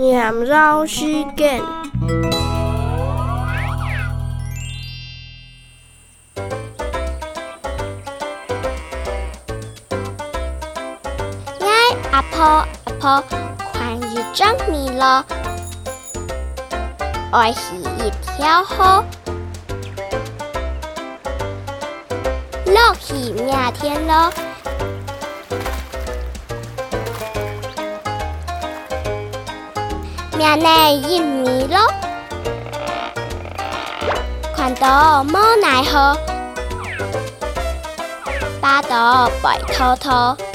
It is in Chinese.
念绕时间。耶，阿婆阿婆，看日长米了，爱是一条河，落去明天咯。了。明内一米咯，看到无奈何，巴肚白偷偷。